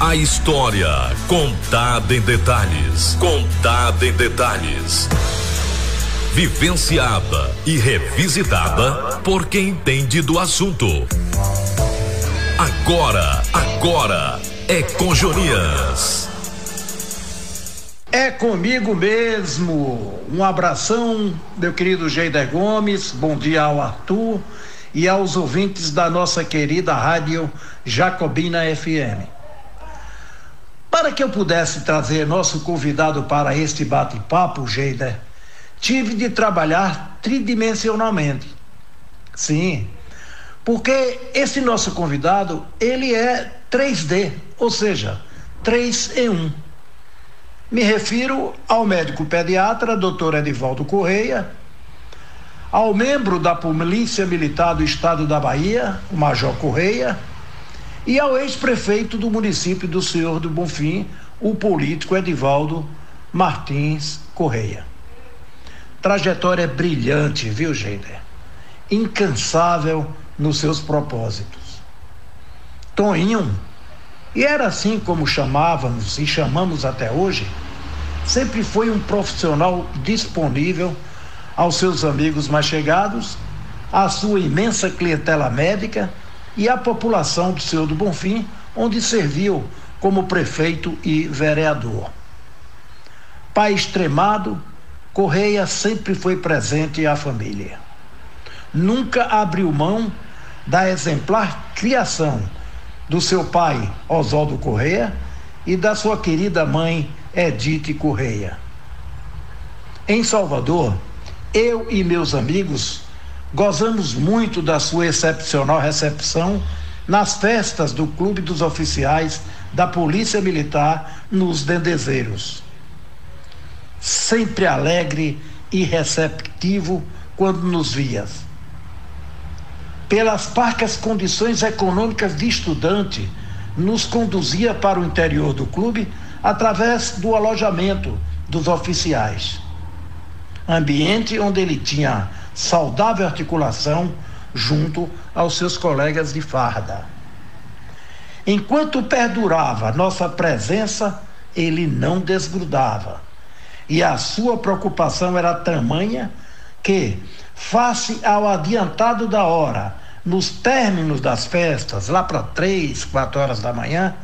A história contada em detalhes. Contada em detalhes. Vivenciada e revisitada por quem entende do assunto. Agora, agora é com Jonias. É comigo mesmo. Um abração, meu querido Geider Gomes. Bom dia ao Arthur e aos ouvintes da nossa querida rádio Jacobina FM. Para que eu pudesse trazer nosso convidado para este bate-papo, Geider, tive de trabalhar tridimensionalmente. Sim, porque esse nosso convidado, ele é 3D, ou seja, 3 em 1. Me refiro ao médico pediatra, doutor Edivaldo Correia, ao membro da Polícia Militar do Estado da Bahia, o Major Correia, e ao ex-prefeito do município do Senhor do Bonfim, o político Edivaldo Martins Correia. Trajetória brilhante, viu, Geider? Incansável nos seus propósitos. Toninho e era assim como chamávamos e chamamos até hoje, sempre foi um profissional disponível aos seus amigos mais chegados, à sua imensa clientela médica e à população do Senhor do Bonfim, onde serviu como prefeito e vereador. Pai extremado, Correia sempre foi presente à família. Nunca abriu mão da exemplar criação do seu pai, Oswaldo Correia, e da sua querida mãe, Edith Correia. Em Salvador, eu e meus amigos gozamos muito da sua excepcional recepção nas festas do Clube dos Oficiais da Polícia Militar nos Dendezeiros. Sempre alegre e receptivo quando nos vias pelas parcas condições econômicas de estudante, nos conduzia para o interior do clube através do alojamento dos oficiais. Ambiente onde ele tinha saudável articulação junto aos seus colegas de farda. Enquanto perdurava nossa presença, ele não desgrudava. E a sua preocupação era tamanha que, face ao adiantado da hora, nos términos das festas, lá para três, quatro horas da manhã,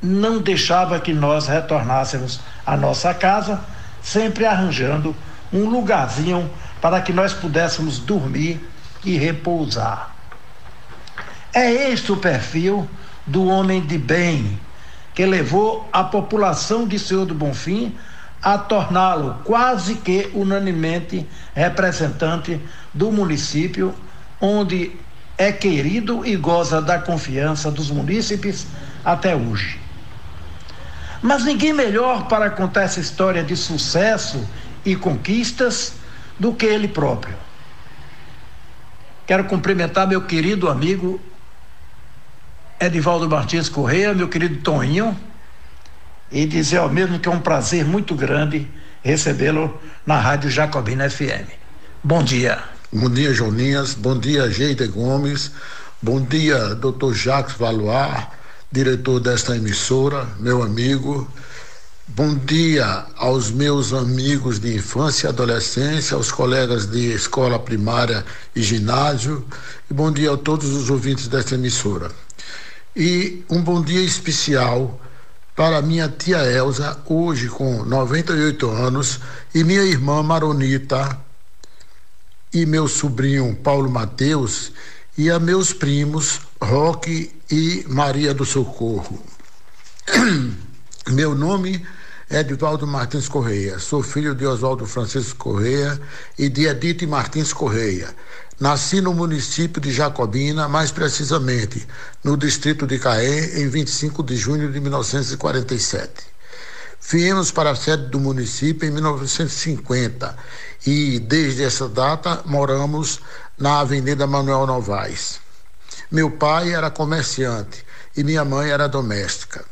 não deixava que nós retornássemos à nossa casa, sempre arranjando um lugarzinho para que nós pudéssemos dormir e repousar. É este o perfil do homem de bem que levou a população de Senhor do Bonfim a torná-lo quase que unanimemente representante do município, onde é querido e goza da confiança dos munícipes até hoje. Mas ninguém melhor para contar essa história de sucesso e conquistas do que ele próprio. Quero cumprimentar meu querido amigo Edivaldo Martins Correia, meu querido Toninho, e dizer ao mesmo que é um prazer muito grande recebê-lo na Rádio Jacobina FM. Bom dia. Bom dia, Joninhas. Bom dia, Geide Gomes. Bom dia, doutor Jacques Valois, diretor desta emissora, meu amigo. Bom dia aos meus amigos de infância e adolescência, aos colegas de escola primária e ginásio, e bom dia a todos os ouvintes desta emissora. E um bom dia especial para minha tia Elza, hoje com 98 anos, e minha irmã Maronita, e meu sobrinho Paulo Mateus, e a meus primos Roque e Maria do Socorro. meu nome é Edivaldo Martins Correia, sou filho de Oswaldo Francisco Correia e de Edith Martins Correia. Nasci no município de Jacobina, mais precisamente no distrito de Caé, em 25 de junho de 1947. Viemos para a sede do município em 1950 e, desde essa data, moramos na Avenida Manuel Novaes. Meu pai era comerciante e minha mãe era doméstica.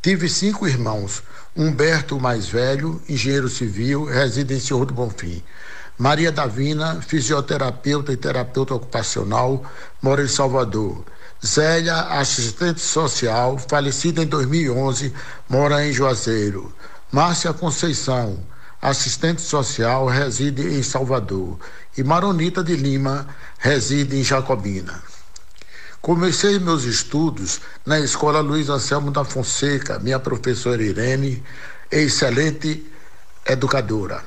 Tive cinco irmãos: Humberto, mais velho, engenheiro civil, reside em Senhor do Bonfim. Maria Davina, fisioterapeuta e terapeuta ocupacional, mora em Salvador. Zélia, assistente social, falecida em 2011, mora em Juazeiro. Márcia Conceição, assistente social, reside em Salvador. E Maronita de Lima, reside em Jacobina. Comecei meus estudos na Escola Luiz Anselmo da Fonseca, minha professora Irene, excelente educadora.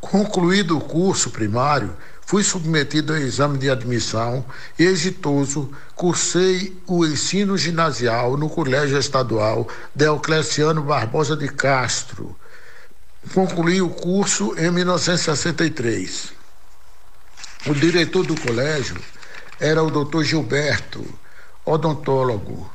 Concluído o curso primário, fui submetido ao exame de admissão e, exitoso, cursei o ensino ginasial no Colégio Estadual Deocleciano Barbosa de Castro. Concluí o curso em 1963. O diretor do colégio era o doutor Gilberto, odontólogo.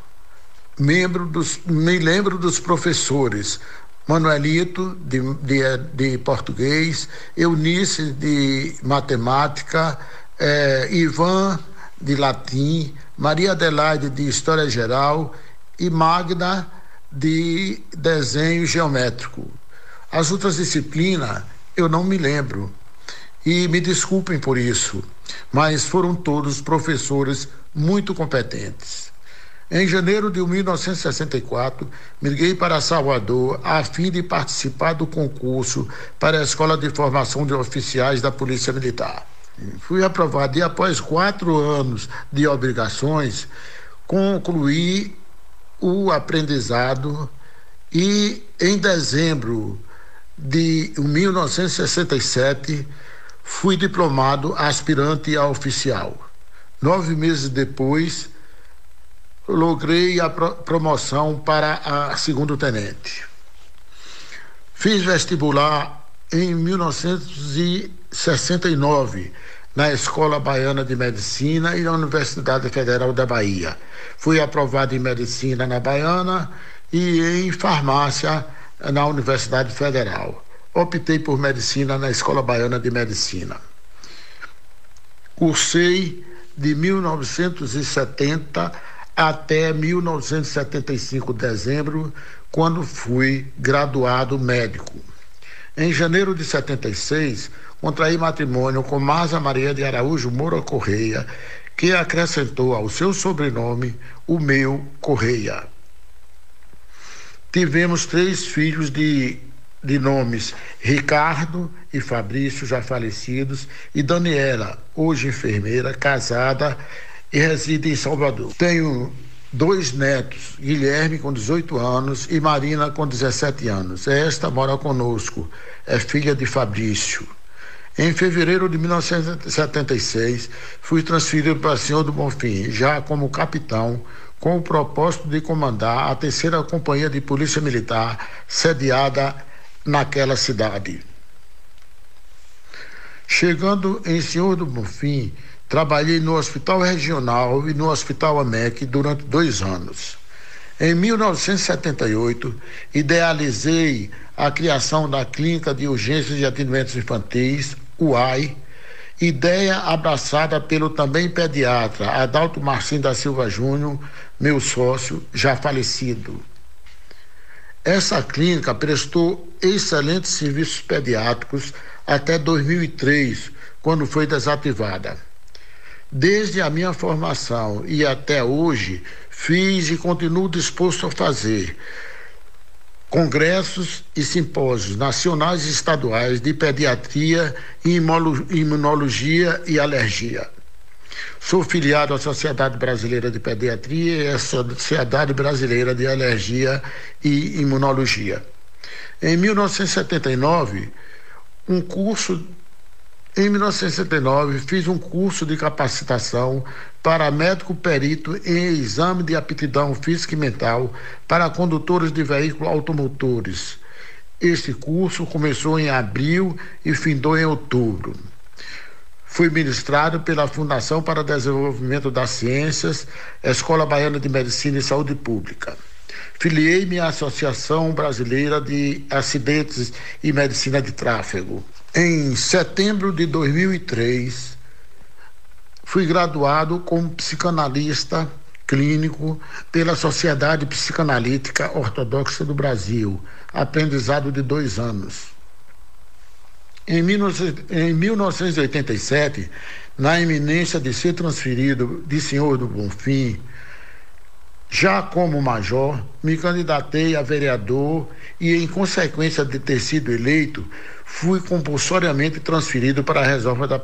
Membro dos, me lembro dos professores Manuelito, de, de, de português, Eunice, de matemática, eh, Ivan, de latim, Maria Adelaide, de história geral e Magda, de desenho geométrico. As outras disciplinas eu não me lembro. E me desculpem por isso, mas foram todos professores muito competentes. Em janeiro de 1964, migrei para Salvador a fim de participar do concurso para a Escola de Formação de Oficiais da Polícia Militar. Fui aprovado e, após quatro anos de obrigações, concluí o aprendizado e, em dezembro de 1967, fui diplomado aspirante a oficial. Nove meses depois, logrei a promoção para a segundo tenente. Fiz vestibular em 1969 na Escola Baiana de Medicina e na Universidade Federal da Bahia. Fui aprovado em medicina na Baiana e em farmácia na Universidade Federal. Optei por medicina na Escola Baiana de Medicina. Cursei de 1970 até 1975, dezembro, quando fui graduado médico. Em janeiro de 76, contraí matrimônio com Marza Maria de Araújo Moura Correia, que acrescentou ao seu sobrenome o meu Correia. Tivemos três filhos de, de nomes Ricardo e Fabrício, já falecidos, e Daniela, hoje enfermeira, casada e reside em Salvador. Tenho dois netos, Guilherme com 18 anos e Marina com 17 anos. Esta mora conosco, é filha de Fabrício. Em fevereiro de 1976, fui transferido para o Senhor do Bonfim, já como capitão, com o propósito de comandar a terceira companhia de polícia militar sediada naquela cidade. Chegando em Senhor do Bonfim, Trabalhei no Hospital Regional e no Hospital AMEC durante dois anos. Em 1978, idealizei a criação da Clínica de Urgências e Atendimentos Infantis, UAI, ideia abraçada pelo também pediatra Adalto Marcinho da Silva Júnior, meu sócio, já falecido. Essa clínica prestou excelentes serviços pediátricos até 2003, quando foi desativada. Desde a minha formação e até hoje, fiz e continuo disposto a fazer congressos e simpósios nacionais e estaduais de pediatria, imunologia e alergia. Sou filiado à Sociedade Brasileira de Pediatria e à Sociedade Brasileira de Alergia e Imunologia. Em 1979, um curso em 1979, fiz um curso de capacitação para médico perito em exame de aptidão física e mental para condutores de veículos automotores. Este curso começou em abril e findou em outubro. Foi ministrado pela Fundação para Desenvolvimento das Ciências, Escola Baiana de Medicina e Saúde Pública. Filiei-me à Associação Brasileira de Acidentes e Medicina de Tráfego. Em setembro de 2003, fui graduado como psicanalista clínico pela Sociedade Psicanalítica Ortodoxa do Brasil, aprendizado de dois anos. Em 1987, na iminência de ser transferido de senhor do Bonfim, já como major, me candidatei a vereador e, em consequência de ter sido eleito, fui compulsoriamente transferido para a reserva da,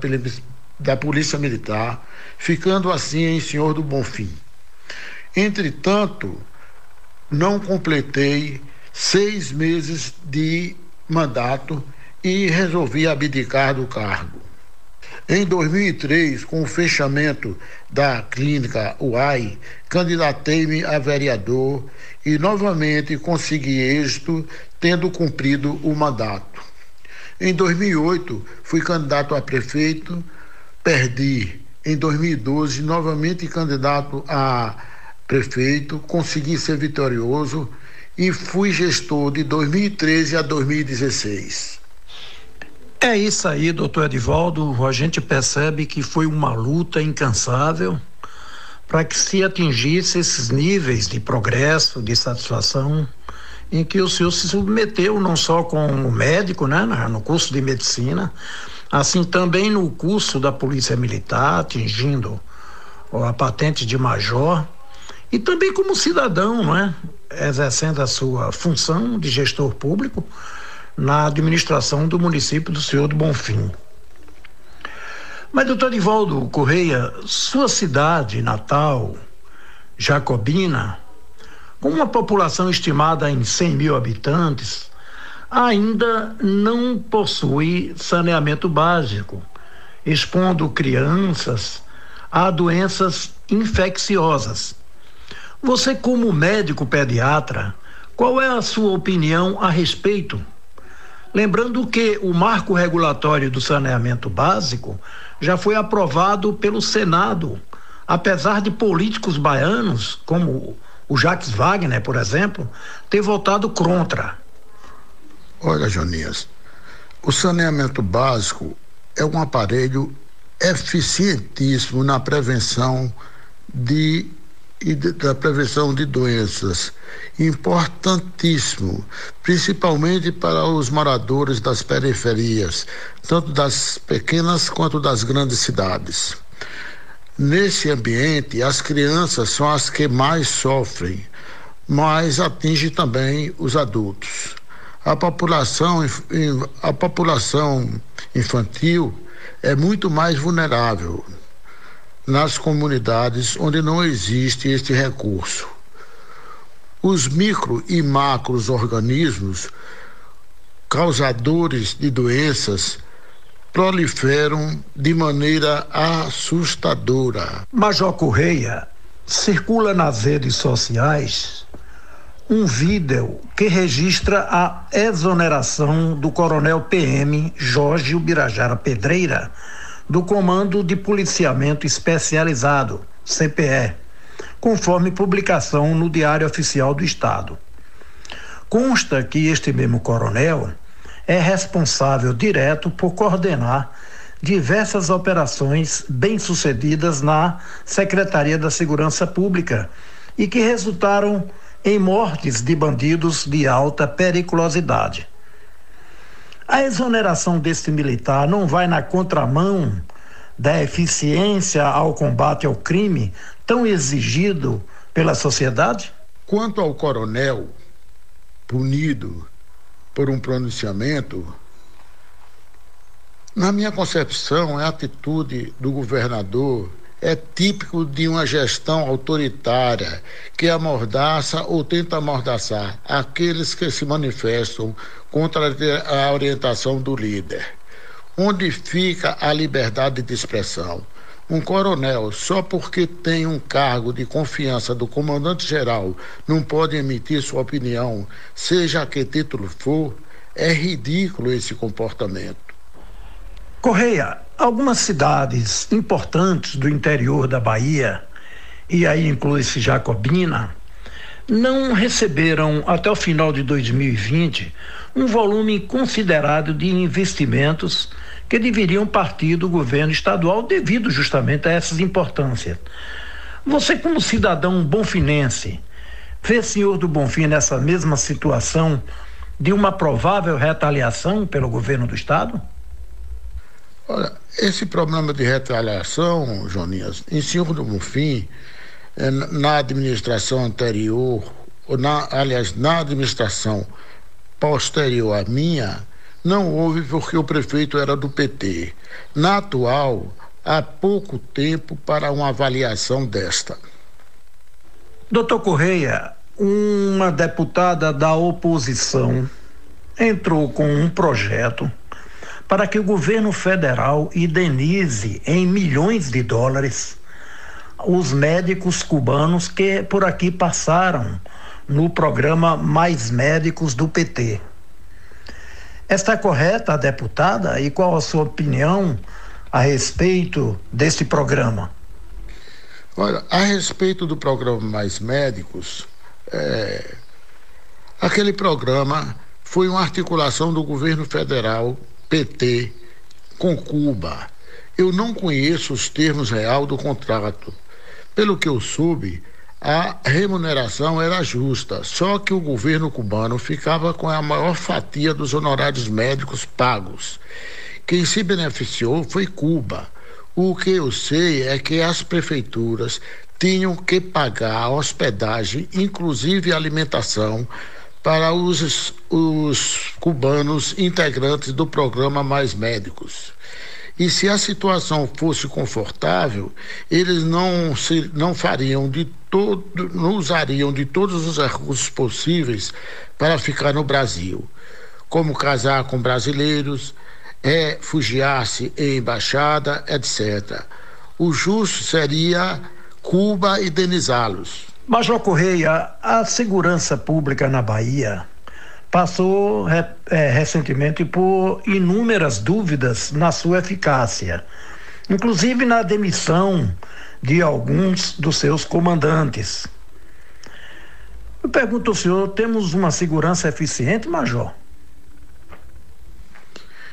da Polícia Militar, ficando assim em Senhor do Bonfim. Entretanto, não completei seis meses de mandato e resolvi abdicar do cargo. Em 2003, com o fechamento da clínica UAI, candidatei-me a vereador e novamente consegui êxito, tendo cumprido o mandato. Em 2008, fui candidato a prefeito, perdi. Em 2012, novamente candidato a prefeito, consegui ser vitorioso e fui gestor de 2013 a 2016. É isso aí, doutor Edivaldo. A gente percebe que foi uma luta incansável para que se atingisse esses níveis de progresso, de satisfação, em que o senhor se submeteu não só como médico, né, no curso de medicina, assim também no curso da Polícia Militar, atingindo a patente de major, e também como cidadão, né, exercendo a sua função de gestor público na administração do município do Senhor do Bonfim. Mas, doutor Divaldo Correia, sua cidade natal, Jacobina, com uma população estimada em 100 mil habitantes, ainda não possui saneamento básico, expondo crianças a doenças infecciosas. Você, como médico pediatra, qual é a sua opinião a respeito? Lembrando que o marco regulatório do saneamento básico já foi aprovado pelo Senado, apesar de políticos baianos, como o Jacques Wagner, por exemplo, ter votado contra. Olha, Jonias, o saneamento básico é um aparelho eficientíssimo na prevenção de e da prevenção de doenças. Importantíssimo, principalmente para os moradores das periferias, tanto das pequenas quanto das grandes cidades. Nesse ambiente, as crianças são as que mais sofrem, mas atinge também os adultos. A população, a população infantil é muito mais vulnerável nas comunidades onde não existe este recurso. Os micro e macros organismos causadores de doenças proliferam de maneira assustadora. Major Correia, circula nas redes sociais um vídeo que registra a exoneração do coronel PM Jorge Ubirajara Pedreira do Comando de Policiamento Especializado, CPE, conforme publicação no Diário Oficial do Estado. Consta que este mesmo coronel é responsável direto por coordenar diversas operações bem-sucedidas na Secretaria da Segurança Pública e que resultaram em mortes de bandidos de alta periculosidade. A exoneração desse militar não vai na contramão da eficiência ao combate ao crime tão exigido pela sociedade? Quanto ao coronel punido por um pronunciamento, na minha concepção, é a atitude do governador é típico de uma gestão autoritária que amordaça ou tenta amordaçar aqueles que se manifestam contra a orientação do líder. Onde fica a liberdade de expressão? Um coronel, só porque tem um cargo de confiança do comandante-geral, não pode emitir sua opinião, seja a que título for, é ridículo esse comportamento. Correia, algumas cidades importantes do interior da Bahia, e aí inclui-se Jacobina, não receberam até o final de 2020 um volume considerado de investimentos que deveriam partir do governo estadual devido justamente a essas importâncias. Você, como cidadão bonfinense, vê senhor do Bonfim nessa mesma situação de uma provável retaliação pelo governo do estado? Olha, esse problema de retaliação, Joninhas, em Senhor do Bonfim, eh, na administração anterior, ou na, aliás, na administração posterior à minha, não houve porque o prefeito era do PT. Na atual, há pouco tempo para uma avaliação desta. Doutor Correia, uma deputada da oposição entrou com um projeto para que o governo federal indenize em milhões de dólares os médicos cubanos que por aqui passaram no programa Mais Médicos do PT. Está correta deputada e qual a sua opinião a respeito desse programa? Olha, a respeito do programa Mais Médicos, é, aquele programa foi uma articulação do governo federal, PT, com Cuba. Eu não conheço os termos real do contrato. Pelo que eu soube, a remuneração era justa, só que o governo cubano ficava com a maior fatia dos honorários médicos pagos. Quem se beneficiou foi Cuba. O que eu sei é que as prefeituras tinham que pagar a hospedagem, inclusive alimentação, para os, os cubanos integrantes do programa Mais Médicos. E se a situação fosse confortável, eles não, se, não fariam de todo, não usariam de todos os recursos possíveis para ficar no Brasil, como casar com brasileiros, refugiar-se em embaixada, etc. O justo seria Cuba indenizá-los. Major Correia, a segurança pública na Bahia passou é, recentemente por inúmeras dúvidas na sua eficácia, inclusive na demissão de alguns dos seus comandantes. Eu pergunto ao senhor: temos uma segurança eficiente, Major?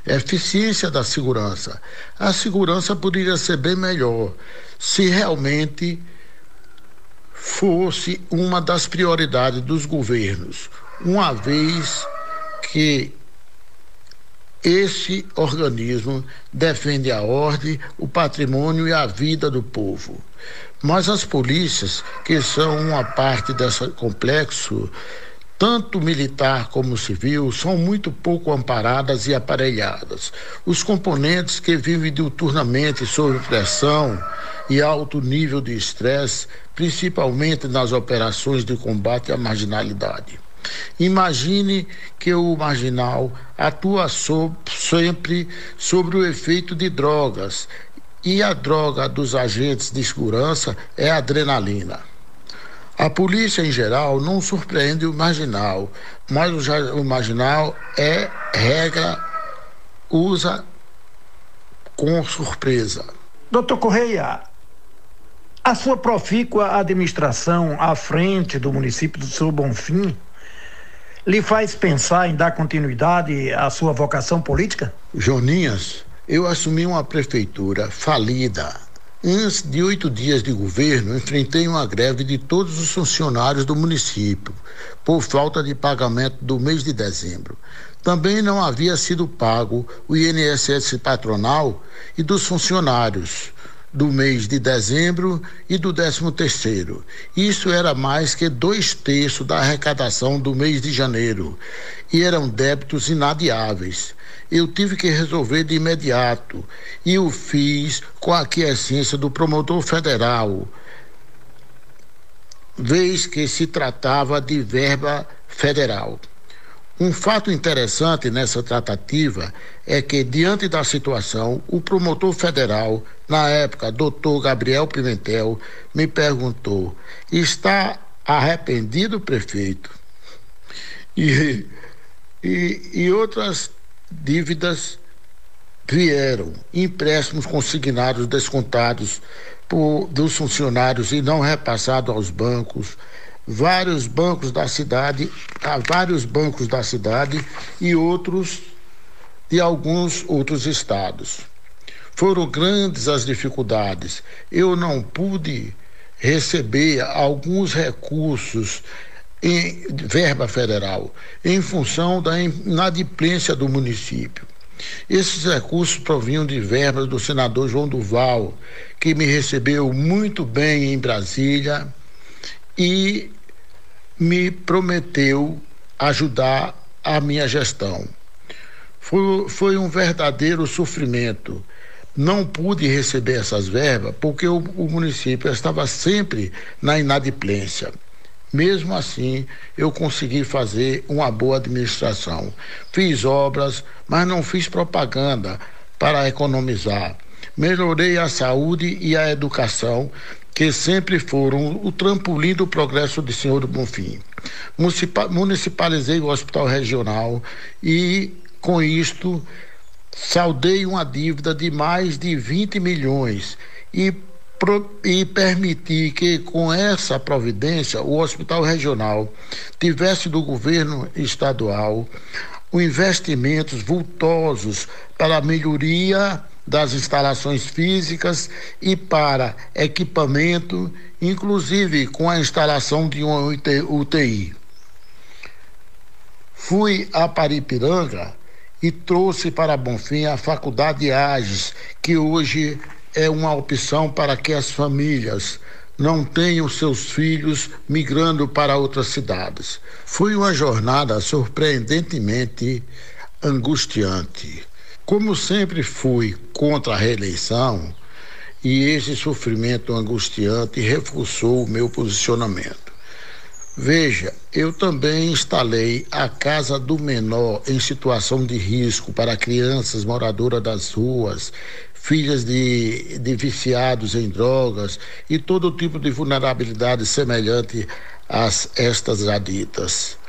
Eficiência da segurança. A segurança poderia ser bem melhor se realmente fosse uma das prioridades dos governos uma vez que esse organismo defende a ordem, o patrimônio e a vida do povo. Mas as polícias, que são uma parte desse complexo, tanto militar como civil, são muito pouco amparadas e aparelhadas. Os componentes que vivem diuturnamente sob pressão e alto nível de estresse, principalmente nas operações de combate à marginalidade. Imagine que o marginal atua sempre sobre o efeito de drogas e a droga dos agentes de segurança é adrenalina. A polícia em geral não surpreende o marginal, mas o, marginal é regra usa com surpresa. Doutor Correia, a sua profícua administração à frente do município do Seu Bonfim lhe faz pensar em dar continuidade à sua vocação política? Joninhas, eu assumi uma prefeitura falida. Antes de oito dias de governo, enfrentei uma greve de todos os funcionários do município por falta de pagamento do mês de dezembro. Também não havia sido pago o INSS patronal e dos funcionários do mês de dezembro e do décimo terceiro. Isso era mais que dois terços da arrecadação do mês de janeiro e eram débitos inadiáveis. Eu tive que resolver de imediato e o fiz com a aquiescência do promotor federal, vez que se tratava de verba federal. Um fato interessante nessa tratativa é que, diante da situação, o promotor federal, na época, doutor Gabriel Pimentel, me perguntou: está arrependido, prefeito? E, e, e outras dívidas vieram, empréstimos consignados descontados por, dos funcionários e não repassados aos bancos vários bancos da cidade, há vários bancos da cidade e outros de alguns outros estados. Foram grandes as dificuldades. Eu não pude receber alguns recursos em verba federal, em função da inadimplência do município. Esses recursos provinham de verbas do senador João Duval, que me recebeu muito bem em Brasília e me prometeu ajudar a minha gestão. Foi, foi um verdadeiro sofrimento. Não pude receber essas verbas porque o, o município estava sempre na inadimplência. Mesmo assim, eu consegui fazer uma boa administração. Fiz obras, mas não fiz propaganda para economizar. Melhorei a saúde e a educação, que sempre foram o trampolim do progresso de Senhor do Bonfim. Municipalizei o hospital regional e, com isto, saldei uma dívida de mais de 20 milhões e e permitir que, com essa providência, o hospital regional tivesse do governo estadual investimentos vultosos para a melhoria das instalações físicas e para equipamento, inclusive com a instalação de uma UTI. Fui a Paripiranga e trouxe para Bonfim a Faculdade Ages, que hoje é uma opção para que as famílias não tenham seus filhos migrando para outras cidades. Foi uma jornada surpreendentemente angustiante. Como sempre fui contra a reeleição, e esse sofrimento angustiante reforçou o meu posicionamento. Veja, eu também instalei a Casa do Menor em situação de risco para crianças moradoras das ruas, filhas de, de viciados em drogas e todo tipo de vulnerabilidade semelhante a estas aditas.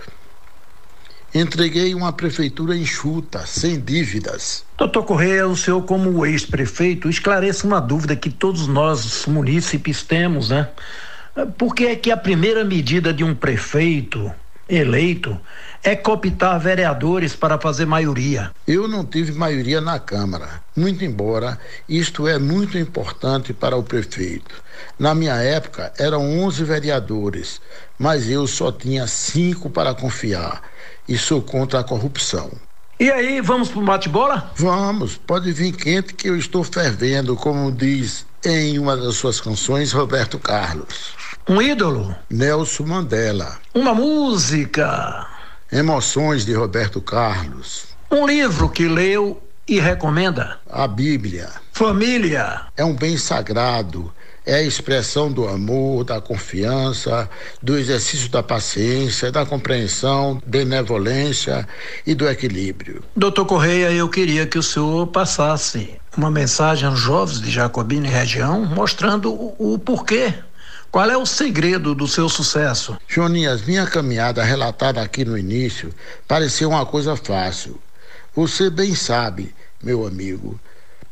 Entreguei uma prefeitura enxuta, sem dívidas. Doutor Correia, o senhor, como ex-prefeito, esclareça uma dúvida que todos nós, munícipes, temos, né? Por que é que a primeira medida de um prefeito eleito é cooptar vereadores para fazer maioria. Eu não tive maioria na Câmara, muito embora isto é muito importante para o prefeito. Na minha época eram 11 vereadores, mas eu só tinha cinco para confiar e sou contra a corrupção. E aí, vamos pro bate-bola? Vamos, pode vir quente que eu estou fervendo, como diz em uma das suas canções Roberto Carlos. Um ídolo? Nelson Mandela. Uma música? Emoções de Roberto Carlos. Um livro que leu e recomenda? A Bíblia. Família. É um bem sagrado. É a expressão do amor, da confiança, do exercício da paciência, da compreensão, benevolência e do equilíbrio. Doutor Correia, eu queria que o senhor passasse uma mensagem aos jovens de Jacobina e região, mostrando o, o porquê qual é o segredo do seu sucesso? Joninhas, minha caminhada relatada aqui no início pareceu uma coisa fácil. Você bem sabe, meu amigo,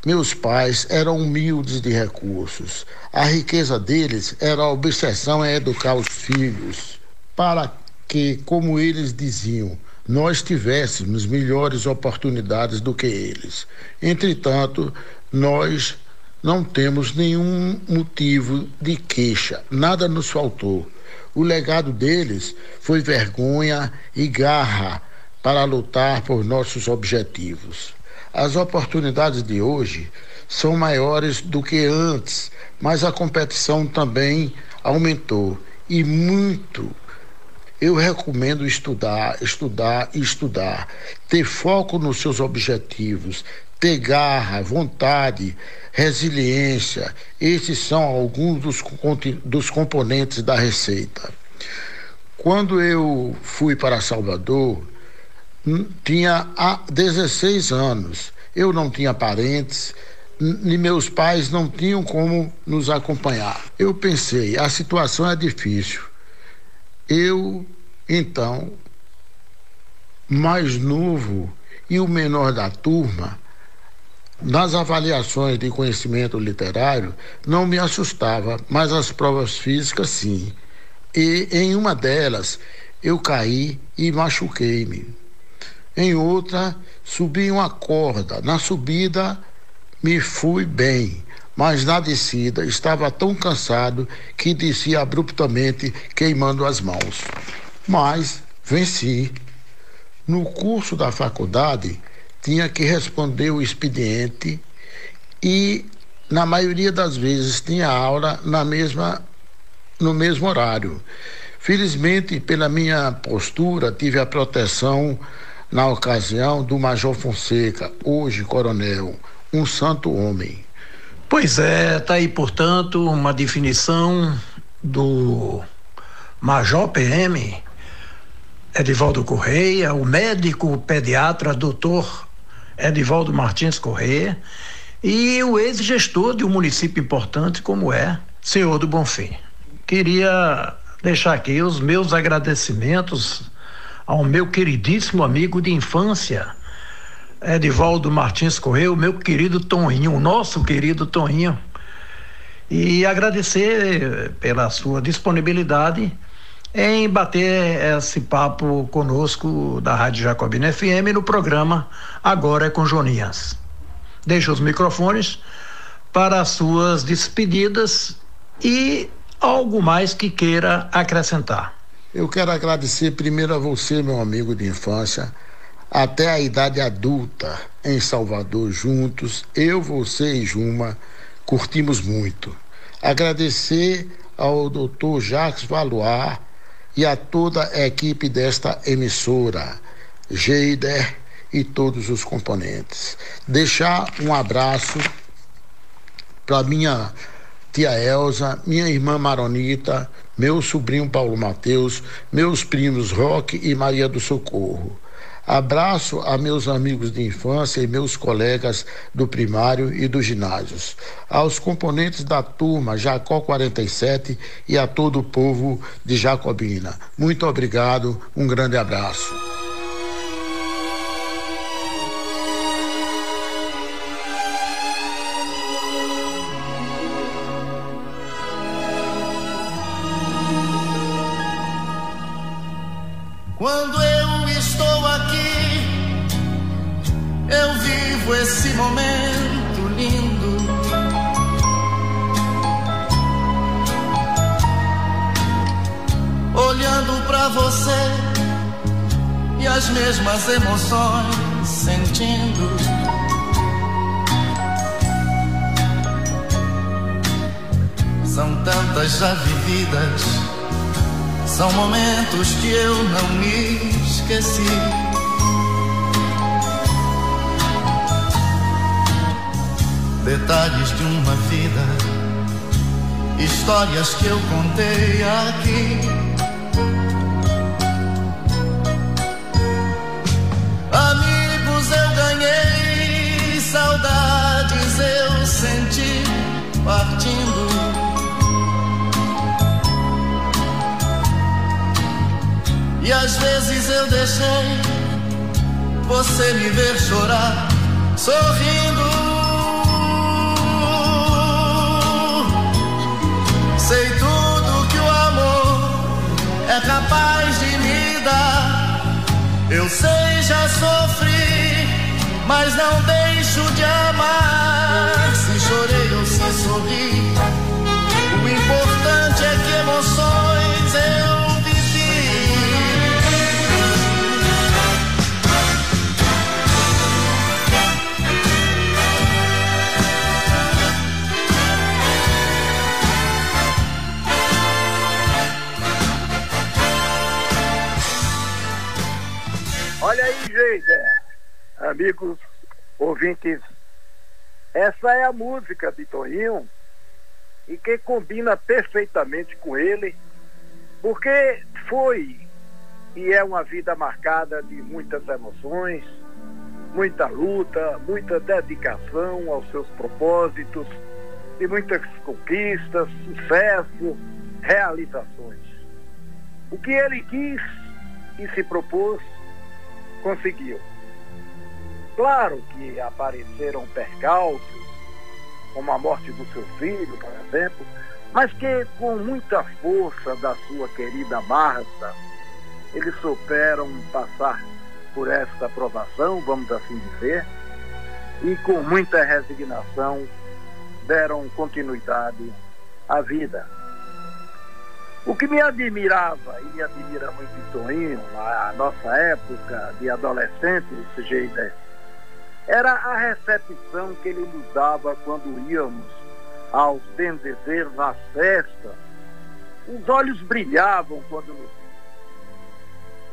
meus pais eram humildes de recursos. A riqueza deles era a obsessão em educar os filhos para que, como eles diziam, nós tivéssemos melhores oportunidades do que eles. Entretanto, nós não temos nenhum motivo de queixa, nada nos faltou. O legado deles foi vergonha e garra para lutar por nossos objetivos. As oportunidades de hoje são maiores do que antes, mas a competição também aumentou e muito. Eu recomendo estudar, estudar e estudar, ter foco nos seus objetivos, ter garra, vontade, resiliência. Esses são alguns dos, dos componentes da receita. Quando eu fui para Salvador, tinha 16 anos. Eu não tinha parentes, e meus pais não tinham como nos acompanhar. Eu pensei, a situação é difícil. Eu, então, mais novo e o menor da turma, nas avaliações de conhecimento literário, não me assustava, mas as provas físicas sim. E em uma delas, eu caí e machuquei-me. Em outra, subi uma corda. Na subida, me fui bem, mas na descida estava tão cansado que desci abruptamente, queimando as mãos. Mas venci. No curso da faculdade, tinha que responder o expediente e na maioria das vezes tinha aula na mesma no mesmo horário. Felizmente, pela minha postura, tive a proteção na ocasião do Major Fonseca, hoje coronel, um santo homem. Pois é, está aí, portanto, uma definição do Major PM Edivaldo Correia, o médico pediatra doutor Edivaldo Martins Correia e o ex-gestor de um município importante como é Senhor do Bonfim. Queria deixar aqui os meus agradecimentos ao meu queridíssimo amigo de infância, Edivaldo Martins Correia, o meu querido Toninho, o nosso querido Toninho, e agradecer pela sua disponibilidade em bater esse papo conosco da Rádio Jacobina FM no programa Agora é com Joninhas. Deixo os microfones para as suas despedidas e algo mais que queira acrescentar. Eu quero agradecer primeiro a você, meu amigo de infância, até a idade adulta em Salvador juntos, eu, você e Juma curtimos muito. Agradecer ao doutor Jacques Valois e a toda a equipe desta emissora, Geider e todos os componentes. Deixar um abraço para minha tia Elza, minha irmã Maronita, meu sobrinho Paulo Mateus, meus primos Roque e Maria do Socorro. Abraço a meus amigos de infância e meus colegas do primário e dos ginásios, aos componentes da turma Jacó 47 e a todo o povo de Jacobina. Muito obrigado, um grande abraço. Vivo esse momento lindo. Olhando para você e as mesmas emoções sentindo. São tantas já vividas são momentos que eu não me esqueci. Detalhes de uma vida, histórias que eu contei aqui. Amigos eu ganhei, saudades eu senti partindo. E às vezes eu deixei você me ver chorar, sorrindo. É capaz de me dar. Eu sei, já sofri, mas não deixo de amar. Se chorei ou se sorri, o importante é que emoções amigos ouvintes, essa é a música de Toninho e que combina perfeitamente com ele, porque foi e é uma vida marcada de muitas emoções, muita luta, muita dedicação aos seus propósitos, de muitas conquistas, sucesso, realizações. O que ele quis e se propôs conseguiu. Claro que apareceram percalços, como a morte do seu filho, por exemplo, mas que com muita força da sua querida Marta, eles souberam passar por esta aprovação, vamos assim dizer, e com muita resignação deram continuidade à vida. O que me admirava e me admira muito em Toninho, na nossa época de adolescentes, Geida, era a recepção que ele nos dava quando íamos aos bendezeiros, às festas. Os olhos brilhavam quando nos...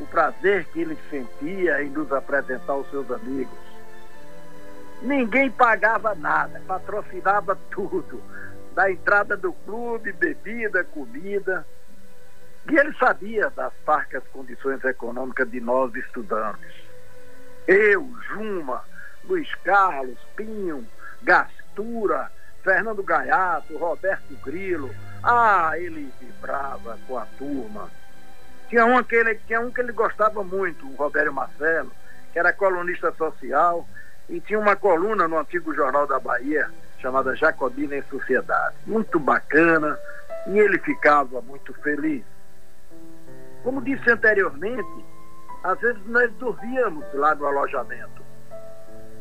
o prazer que ele sentia em nos apresentar aos seus amigos. Ninguém pagava nada, patrocinava tudo. Da entrada do clube, bebida, comida. E ele sabia das parcas condições econômicas de nós estudantes. Eu, Juma, Luiz Carlos, Pinho, Gastura, Fernando Gaiato, Roberto Grilo. Ah, ele vibrava com a turma. Tinha um que ele, tinha um que ele gostava muito, o Roberto Marcelo, que era colunista social, e tinha uma coluna no antigo Jornal da Bahia, chamada Jacobina em Sociedade. Muito bacana, e ele ficava muito feliz. Como disse anteriormente, às vezes nós dormíamos lá no alojamento.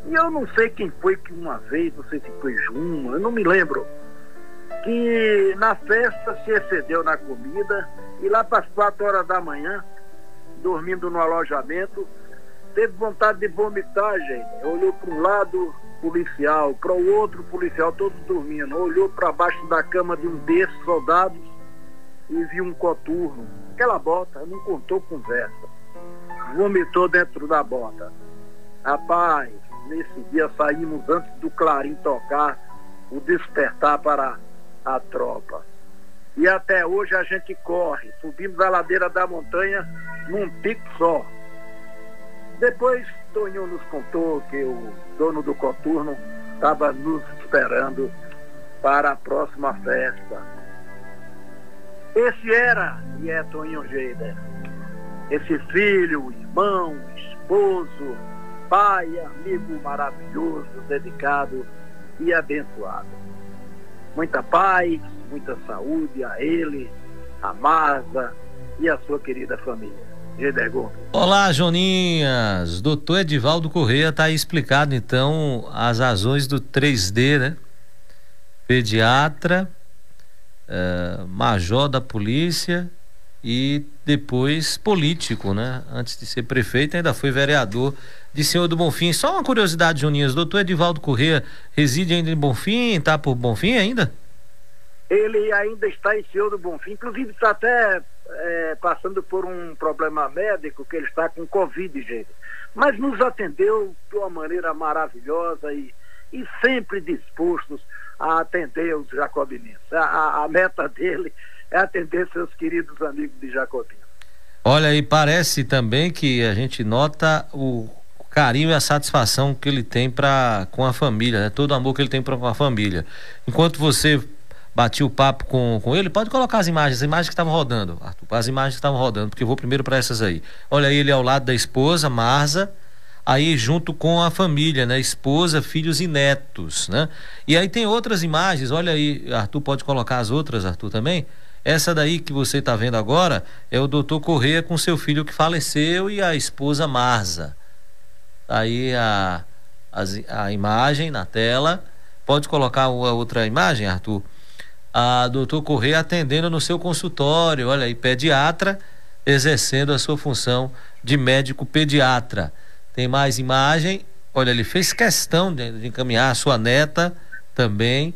E eu não sei quem foi que uma vez, não sei se foi Juma, eu não me lembro, que na festa se excedeu na comida e lá para as quatro horas da manhã, dormindo no alojamento, teve vontade de vomitar, gente. Olhou para um lado policial, para o outro policial, todos dormindo. Olhou para baixo da cama de um desses soldados e viu um coturno. Aquela bota, não contou conversa. Vomitou dentro da bota. Rapaz, nesse dia saímos antes do clarim tocar o despertar para a tropa. E até hoje a gente corre, subimos a ladeira da montanha num pico só. Depois Tonho nos contou que o dono do coturno estava nos esperando para a próxima festa. Esse era e é Tonho Geider. Esse filho, irmão, esposo, pai, amigo maravilhoso, dedicado e abençoado. Muita paz, muita saúde a ele, a Marza e a sua querida família. Olá, Joninhas. Doutor Edivaldo Correia está explicado então as razões do 3D, né? Pediatra, uh, major da polícia e depois político, né? Antes de ser prefeito, ainda foi vereador de Senhor do Bonfim. Só uma curiosidade, Juninhas, doutor Edivaldo Corrêa reside ainda em Bonfim, está por Bonfim ainda? Ele ainda está em Senhor do Bonfim, inclusive está até é, passando por um problema médico, que ele está com Covid, gente. Mas nos atendeu de uma maneira maravilhosa e, e sempre dispostos a atender os jacobinos. A, a, a meta dele é atender seus queridos amigos de Jacobina. Olha, e parece também que a gente nota o carinho e a satisfação que ele tem para com a família, né? Todo o amor que ele tem para com a família. Enquanto você batia o papo com, com ele, pode colocar as imagens, as imagens que estavam rodando, Arthur, as imagens que estavam rodando, porque eu vou primeiro para essas aí. Olha aí ele ao lado da esposa, Marza, aí junto com a família, né? Esposa, filhos e netos, né? E aí tem outras imagens, olha aí, Arthur pode colocar as outras, Arthur também. Essa daí que você está vendo agora é o doutor Correia com seu filho que faleceu e a esposa Marza. Tá aí a, a, a imagem na tela. Pode colocar outra imagem, Arthur? A doutor Correia atendendo no seu consultório, olha aí, pediatra, exercendo a sua função de médico pediatra. Tem mais imagem. Olha, ele fez questão de, de encaminhar a sua neta também.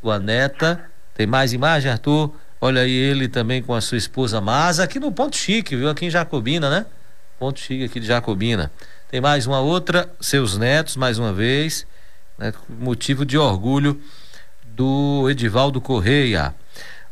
Sua neta tem mais imagem, Arthur? Olha aí ele também com a sua esposa Masa, aqui no Ponto Chique, viu? Aqui em Jacobina, né? Ponto Chique aqui de Jacobina. Tem mais uma outra, seus netos, mais uma vez, né? motivo de orgulho do Edivaldo Correia.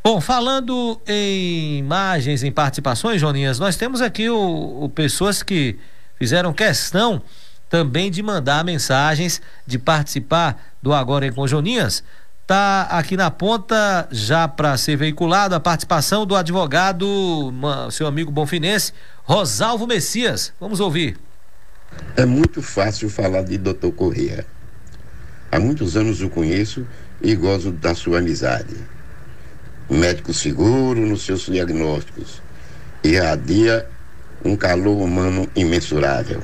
Bom, falando em imagens, em participações, Joninhas, nós temos aqui o, o pessoas que fizeram questão também de mandar mensagens, de participar do Agora em com Joninhas Tá aqui na ponta, já para ser veiculado, a participação do advogado, seu amigo bonfinense, Rosalvo Messias. Vamos ouvir. É muito fácil falar de Dr. Corrêa. Há muitos anos o conheço e gozo da sua amizade. Médico seguro nos seus diagnósticos. Irradia um calor humano imensurável.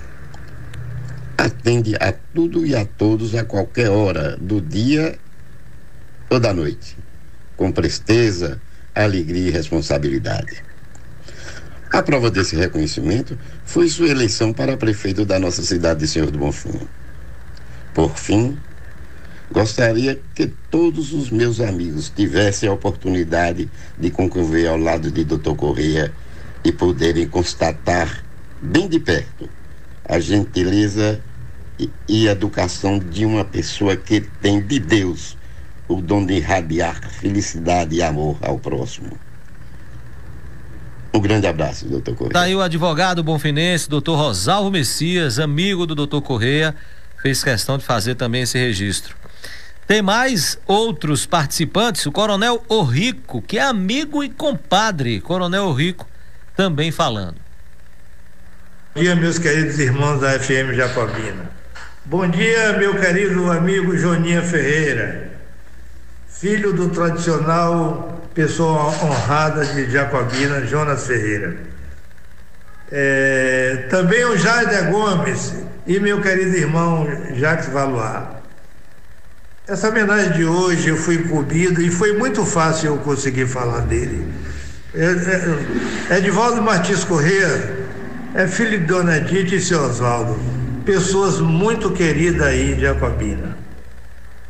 Atende a tudo e a todos a qualquer hora do dia toda noite, com presteza, alegria e responsabilidade. A prova desse reconhecimento foi sua eleição para prefeito da nossa cidade de Senhor do Bonfim. Por fim, gostaria que todos os meus amigos tivessem a oportunidade de concorrer ao lado de Dr. Correia e poderem constatar bem de perto a gentileza e, educação de uma pessoa que tem de Deus o dom de irradiar felicidade e amor ao próximo. Um grande abraço, doutor Correia. Tá aí o advogado bonfinense, doutor Rosalvo Messias, amigo do doutor Correia, fez questão de fazer também esse registro. Tem mais outros participantes, o Coronel Orrico, que é amigo e compadre, Coronel Orrico, também falando. Bom dia, meus queridos irmãos da FM Jacobina. Bom dia, meu querido amigo Joninha Ferreira, filho do tradicional pessoa honrada de Jacobina, Jonas Ferreira. É, também o Jair Gomes e meu querido irmão Jacques Valois. Essa homenagem de hoje eu fui incumbido e foi muito fácil eu conseguir falar dele. É, é, Edivaldo Martins Corrêa é filho de Dona Edith e seu Oswaldo, pessoas muito queridas aí de Jacobina.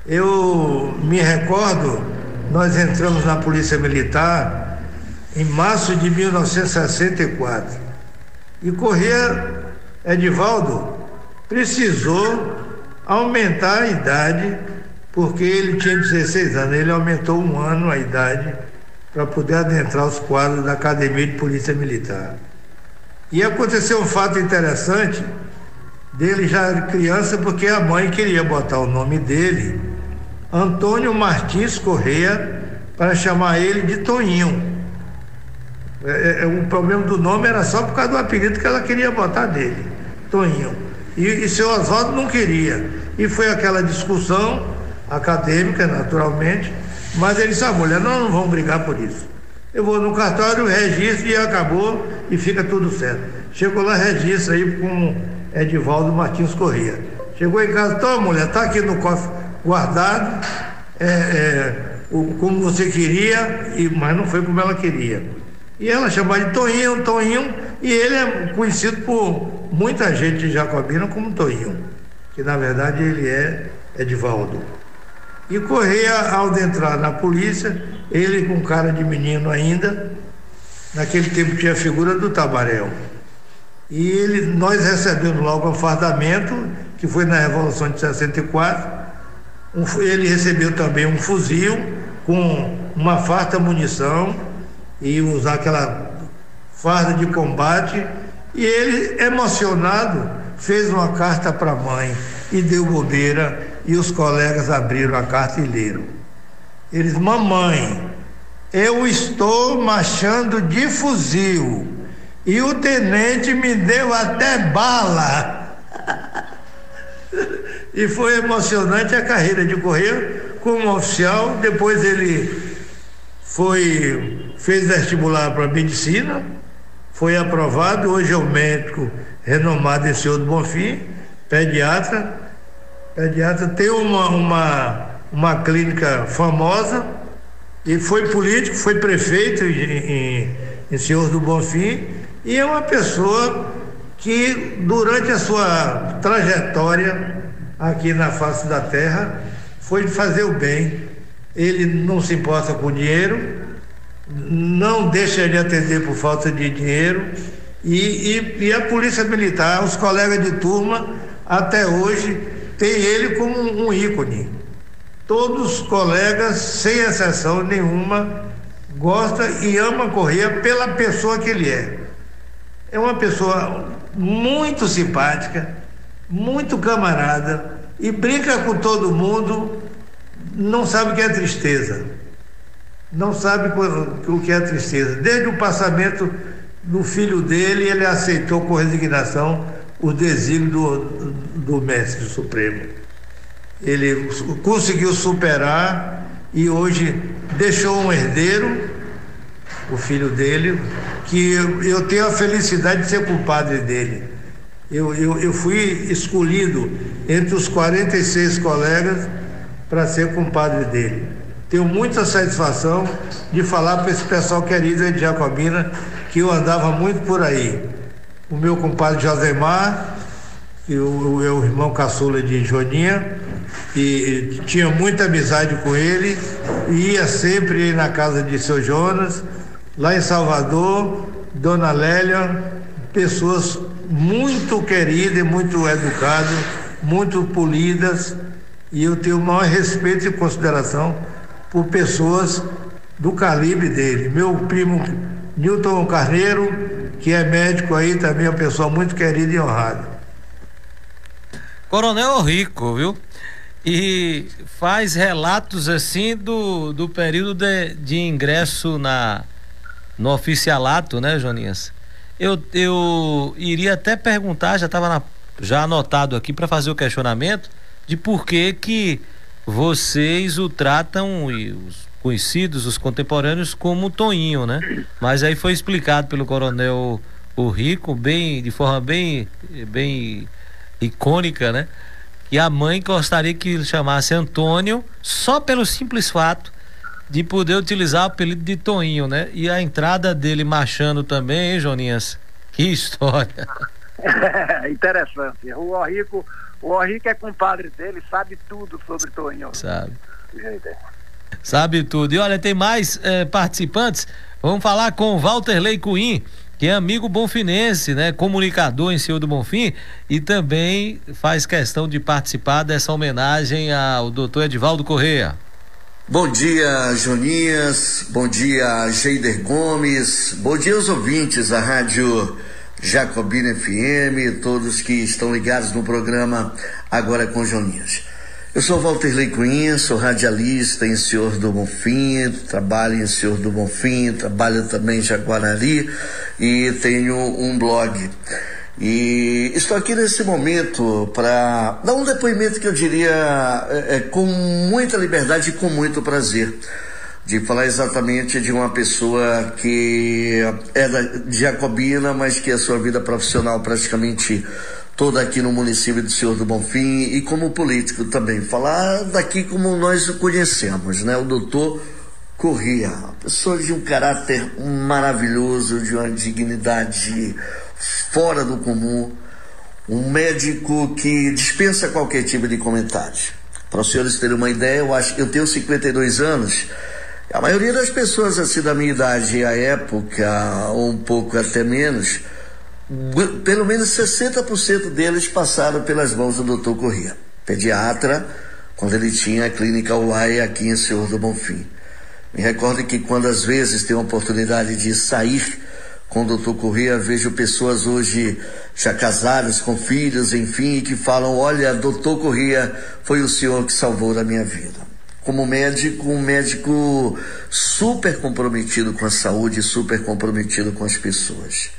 Eu me recordo, nós entramos na Polícia Militar em março de 1964. E Corrêa Edivaldo precisou aumentar a idade, porque ele tinha 16 anos, ele aumentou um ano a idade para poder adentrar os quadros da Academia de Polícia Militar. E aconteceu um fato interessante dele já criança, porque a mãe queria botar o nome dele, Antônio Martins Correia, para chamar ele de Toninho. É, é, é, o problema do nome era só por causa do apelido que ela queria botar dele, Toninho. E, e seu Oswaldo não queria. E foi aquela discussão acadêmica, naturalmente, mas ele disse, ah, mulher, nós não vamos brigar por isso. Eu vou no cartório, registro e acabou e fica tudo certo. Chegou lá, registra aí com Edivaldo Martins Corrêa. Chegou em casa, toma mulher, tá aqui no cofre guardado, é, é, como você queria, e, mas não foi como ela queria. E ela chamava de Toinho, Toinho, e ele é conhecido por muita gente de Jacobina como Toinho, que na verdade ele é Edivaldo. E Correia, ao entrar na polícia, ele com cara de menino ainda, naquele tempo tinha a figura do Tabaréu. E ele, nós recebemos logo o fardamento, que foi na Revolução de 64. Um, ele recebeu também um fuzil com uma farta munição e usar aquela farda de combate. E ele, emocionado, fez uma carta para a mãe e deu bobeira e os colegas abriram a carta e leram. Eles, mamãe, eu estou marchando de fuzil e o tenente me deu até bala. E foi emocionante a carreira de Correia como oficial. Depois ele foi fez vestibular para medicina, foi aprovado. Hoje é um médico renomado em Senhor do Bonfim, pediatra pediatra, tem uma, uma, uma clínica famosa e foi político, foi prefeito em, em, em Senhor do Bonfim e é uma pessoa que durante a sua trajetória aqui na face da terra foi fazer o bem. Ele não se importa com dinheiro, não deixa de atender por falta de dinheiro e, e, e a polícia militar, os colegas de turma, até hoje tem ele como um ícone. Todos os colegas, sem exceção nenhuma, gosta e ama Correia pela pessoa que ele é. É uma pessoa muito simpática, muito camarada e brinca com todo mundo, não sabe o que é tristeza. Não sabe o que é tristeza. Desde o passamento do filho dele, ele aceitou com resignação o desígnio do, do Mestre Supremo. Ele conseguiu superar e hoje deixou um herdeiro, o filho dele, que eu, tenho a felicidade de ser compadre dele. Eu, eu, eu fui escolhido entre os 46 colegas para ser compadre dele. Tenho muita satisfação de falar para esse pessoal querido de Jacobina que eu andava muito por aí o meu compadre Josemar, eu, eu, o irmão caçula de Joninha, e tinha muita amizade com ele, ia sempre na casa de seu Jonas, lá em Salvador, Dona Lélia, pessoas muito queridas e muito educadas, muito polidas, e eu tenho o maior respeito e consideração por pessoas do calibre dele. Meu primo Newton Carneiro, que é médico aí, também é uma pessoa muito querida e honrada. Coronel Rico, viu? E faz relatos assim do, do período de, de ingresso na, no oficialato, né, Joninhas? Eu, eu iria até perguntar, já estava já anotado aqui para fazer o questionamento de por que que vocês o tratam e os conhecidos, os contemporâneos, como Toinho, né? Mas aí foi explicado pelo coronel o Rico, bem, de forma bem, bem icônica, né? Que a mãe gostaria que ele chamasse Antônio só pelo simples fato de poder utilizar o apelido de Toinho, né? E a entrada dele marchando também, hein, Joninhas? Que história. interessante. O Rico, o Rico é compadre dele, sabe tudo sobre Toinho. Sabe. Sabe tudo. E olha, tem mais eh, participantes. Vamos falar com Walter Leicuim, que é amigo bonfinense, né? Comunicador em Senhor do Bonfim e também faz questão de participar dessa homenagem ao doutor Edivaldo Correia. Bom dia, Joninhas. Bom dia, Geider Gomes. Bom dia aos ouvintes da Rádio Jacobina FM, todos que estão ligados no programa Agora com Joninhas. Eu sou Walter Leicuinha, sou radialista em Senhor do Bonfim, trabalho em Senhor do Bonfim, trabalho também em Jaguarari e tenho um blog. E estou aqui nesse momento para dar um depoimento que eu diria é, é, com muita liberdade e com muito prazer. De falar exatamente de uma pessoa que é de Jacobina, mas que a sua vida profissional praticamente toda aqui no município do Senhor do Bonfim e como político também. Falar daqui como nós o conhecemos, né? O doutor Corria, pessoa de um caráter maravilhoso, de uma dignidade fora do comum, um médico que dispensa qualquer tipo de comentário. Para os senhores terem uma ideia, eu acho eu tenho 52 anos. A maioria das pessoas assim da minha idade à época, ou um pouco até menos, pelo menos 60% deles passaram pelas mãos do Dr. Corrêa, pediatra, quando ele tinha a clínica UAI aqui em Senhor do Bonfim. Me recordo que quando às vezes tenho a oportunidade de sair com o Dr. Corrêa, vejo pessoas hoje já casadas, com filhos, enfim, que falam: Olha, doutor Corrêa, foi o senhor que salvou a minha vida. Como médico, um médico super comprometido com a saúde, super comprometido com as pessoas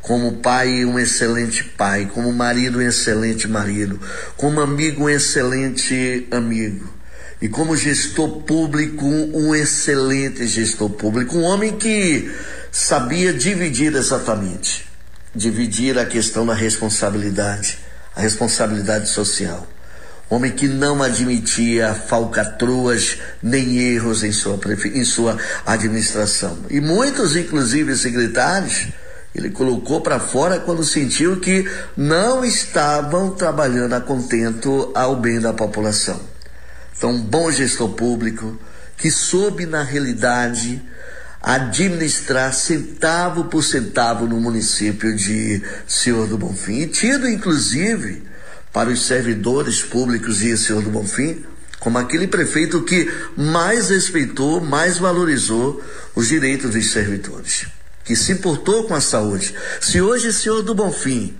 como pai, um excelente pai, como marido, um excelente marido, como amigo, um excelente amigo. E como gestor público, um excelente gestor público, um homem que sabia dividir exatamente, dividir a questão da responsabilidade, a responsabilidade social. Homem que não admitia falcatruas nem erros em sua, em sua administração. E muitos, inclusive secretários, ele colocou para fora quando sentiu que não estavam trabalhando a contento ao bem da população. Então, um bom gestor público que soube, na realidade, administrar centavo por centavo no município de Senhor do Bonfim, e tido, inclusive, para os servidores públicos de Senhor do Bonfim, como aquele prefeito que mais respeitou, mais valorizou os direitos dos servidores que se importou com a saúde. Se hoje senhor do Bonfim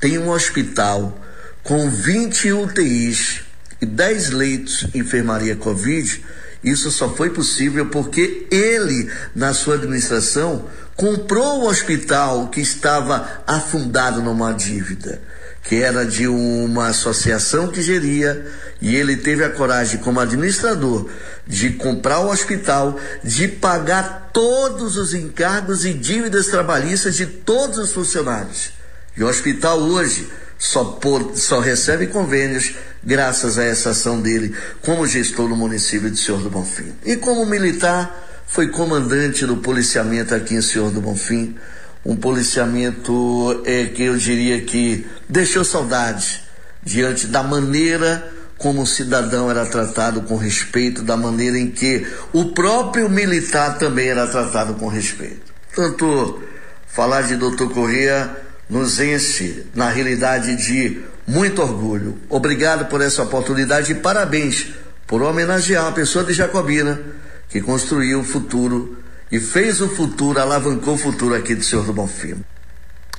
tem um hospital com 20 UTIs e 10 leitos de enfermaria Covid, isso só foi possível porque ele, na sua administração, comprou o hospital que estava afundado numa dívida, que era de uma associação que geria, e ele teve a coragem, como administrador, de comprar o hospital, de pagar todos os encargos e dívidas trabalhistas de todos os funcionários. E o hospital hoje só, por, só recebe convênios graças a essa ação dele como gestor no município de Senhor do Bonfim. E como militar, foi comandante do policiamento aqui em Senhor do Bonfim, um policiamento é, que eu diria que deixou saudade diante da maneira como o cidadão era tratado com respeito, da maneira em que o próprio militar também era tratado com respeito. Tanto falar de Dr. Corrêa nos enche, na realidade, de muito orgulho. Obrigado por essa oportunidade e parabéns por homenagear uma pessoa de Jacobina que construiu o futuro e fez o futuro, alavancou o futuro aqui do Senhor do Bonfim.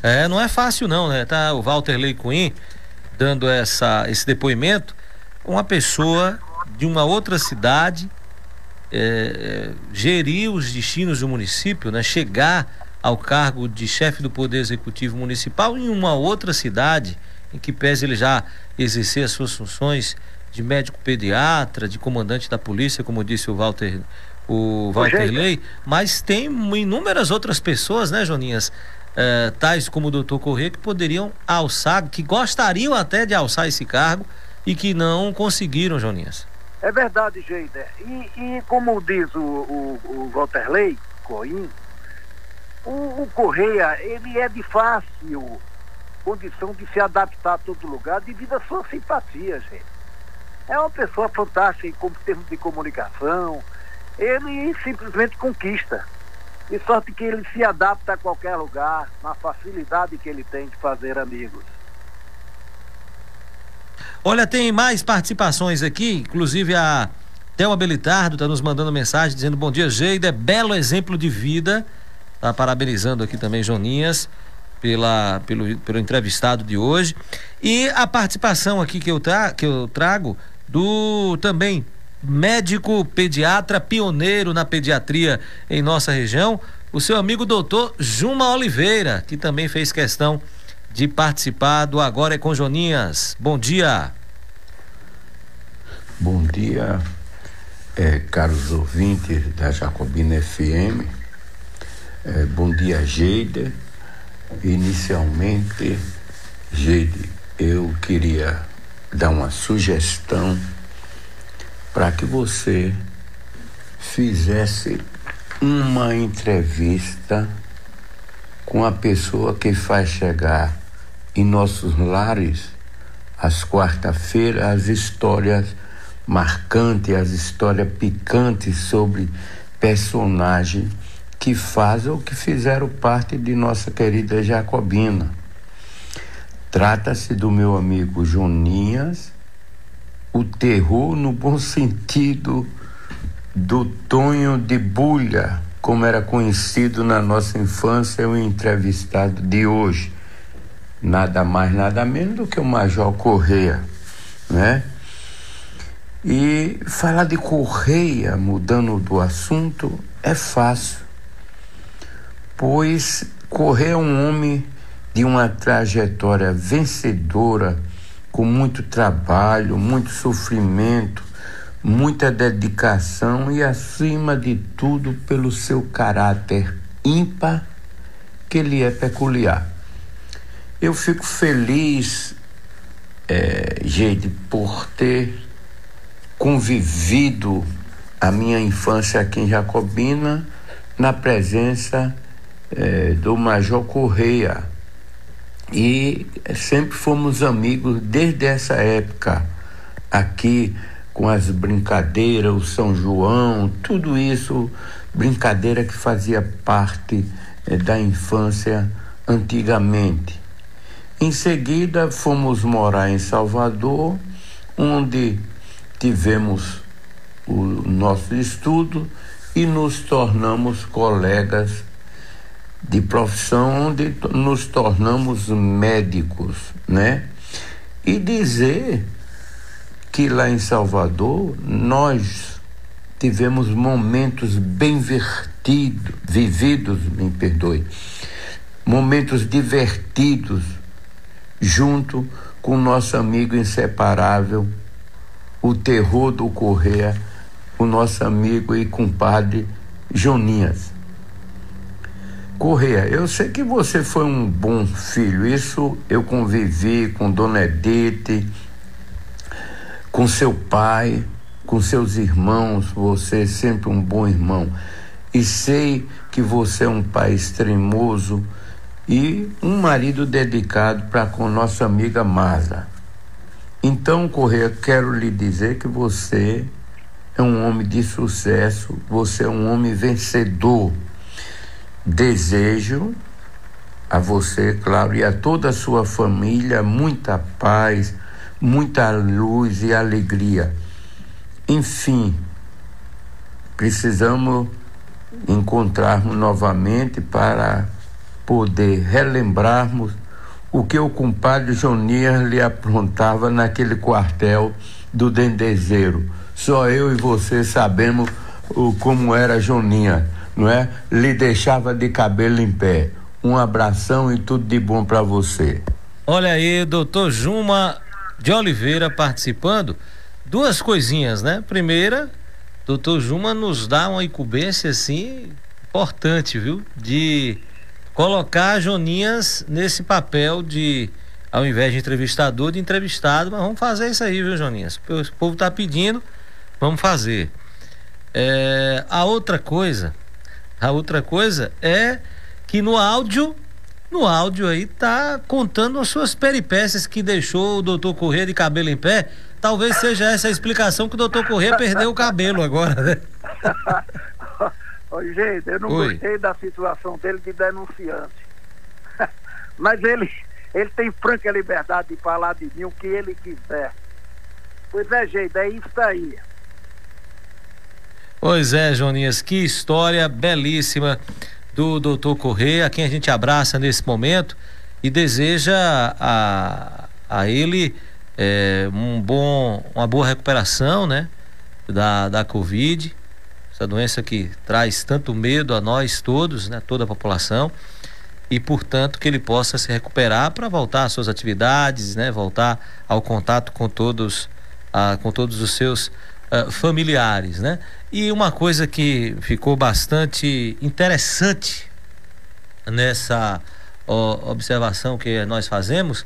É, não é fácil não, né? Tá o Walter Leicuim dando essa, esse depoimento, uma pessoa de uma outra cidade é, é, gerir os destinos do município, né? Chegar ao cargo de chefe do Poder Executivo Municipal em uma outra cidade, em que pese ele já exercer as suas funções de médico pediatra, de comandante da polícia, como disse o Walter o Walter Lei, mas tem inúmeras outras pessoas, né, Joninhas? Eh, tais como o doutor Corrêa, que poderiam alçar, que gostariam até de alçar esse cargo e que não conseguiram, Joninhas. É verdade, Geider. E, e como diz o, o, o Walter Lei, Coim, o, o Correia, ele é de fácil condição de se adaptar a todo lugar devido à sua simpatia, gente. É uma pessoa fantástica em termos de comunicação, ele simplesmente conquista. De sorte que ele se adapta a qualquer lugar, na facilidade que ele tem de fazer amigos. Olha, tem mais participações aqui, inclusive a Thelma Belitardo está nos mandando mensagem dizendo bom dia, Geida, é belo exemplo de vida. Tá parabenizando aqui também Joninhas pela, pelo, pelo entrevistado de hoje. E a participação aqui que eu, tra, que eu trago do também médico pediatra pioneiro na pediatria em nossa região, o seu amigo doutor Juma Oliveira, que também fez questão de participar do Agora é com Joninhas. Bom dia. Bom dia, é, caros ouvintes da Jacobina FM. É, bom dia, Geide. Inicialmente, Geide, eu queria dar uma sugestão para que você fizesse uma entrevista com a pessoa que faz chegar em nossos lares às quarta-feiras as histórias marcantes, as histórias picantes sobre personagens que fazem ou que fizeram parte de nossa querida Jacobina. Trata-se do meu amigo Joninhas o terror no bom sentido do Tonho de Bulha, como era conhecido na nossa infância o entrevistado de hoje. Nada mais, nada menos do que o Major Correia, né? E falar de Correia, mudando do assunto, é fácil, pois Correia é um homem de uma trajetória vencedora com muito trabalho, muito sofrimento, muita dedicação e, acima de tudo, pelo seu caráter ímpar, que lhe é peculiar. Eu fico feliz, é, Geide, por ter convivido a minha infância aqui em Jacobina na presença é, do Major Correia e sempre fomos amigos desde essa época aqui com as brincadeiras, o São João, tudo isso, brincadeira que fazia parte eh, da infância antigamente. Em seguida, fomos morar em Salvador, onde tivemos o nosso estudo e nos tornamos colegas de profissão onde nos tornamos médicos, né? E dizer que lá em Salvador nós tivemos momentos bem vertidos, vividos, me perdoe, momentos divertidos junto com nosso amigo inseparável, o terror do Correia, o nosso amigo e compadre Joninhas. Correia, eu sei que você foi um bom filho. Isso eu convivi com Dona Edith, com seu pai, com seus irmãos. Você é sempre um bom irmão. E sei que você é um pai extremoso e um marido dedicado para com nossa amiga Marla. Então, Correia, quero lhe dizer que você é um homem de sucesso, você é um homem vencedor. Desejo a você, claro, e a toda a sua família muita paz, muita luz e alegria. Enfim, precisamos encontrarmos novamente para poder relembrarmos o que o compadre Jonias lhe aprontava naquele quartel do Dendezeiro. Só eu e você sabemos o, como era Joninha, não é? Lhe deixava de cabelo em pé. Um abração e tudo de bom para você. Olha aí, doutor Juma de Oliveira participando. Duas coisinhas, né? Primeira, doutor Juma nos dá uma incumbência assim importante, viu? De colocar Joninhas nesse papel de, ao invés de entrevistador, de entrevistado, mas vamos fazer isso aí, viu, Joninhas? O povo tá pedindo, vamos fazer. É, a outra coisa, a outra coisa é que no áudio, no áudio aí tá contando as suas peripécias que deixou o doutor Corrêa de cabelo em pé. Talvez seja essa a explicação que o doutor Corrêa perdeu o cabelo agora, né? Oi, gente, eu não Oi. gostei da situação dele de denunciante. Mas ele, ele tem franca liberdade de falar de mim o que ele quiser. Pois é, gente, é isso aí. Pois é, Joninhas, que história belíssima do doutor Correia, a quem a gente abraça nesse momento e deseja a, a ele é, um bom, uma boa recuperação, né? Da, da Covid essa doença que traz tanto medo a nós todos, né, toda a população, e portanto que ele possa se recuperar para voltar às suas atividades, né, voltar ao contato com todos, ah, com todos os seus ah, familiares, né? E uma coisa que ficou bastante interessante nessa ó, observação que nós fazemos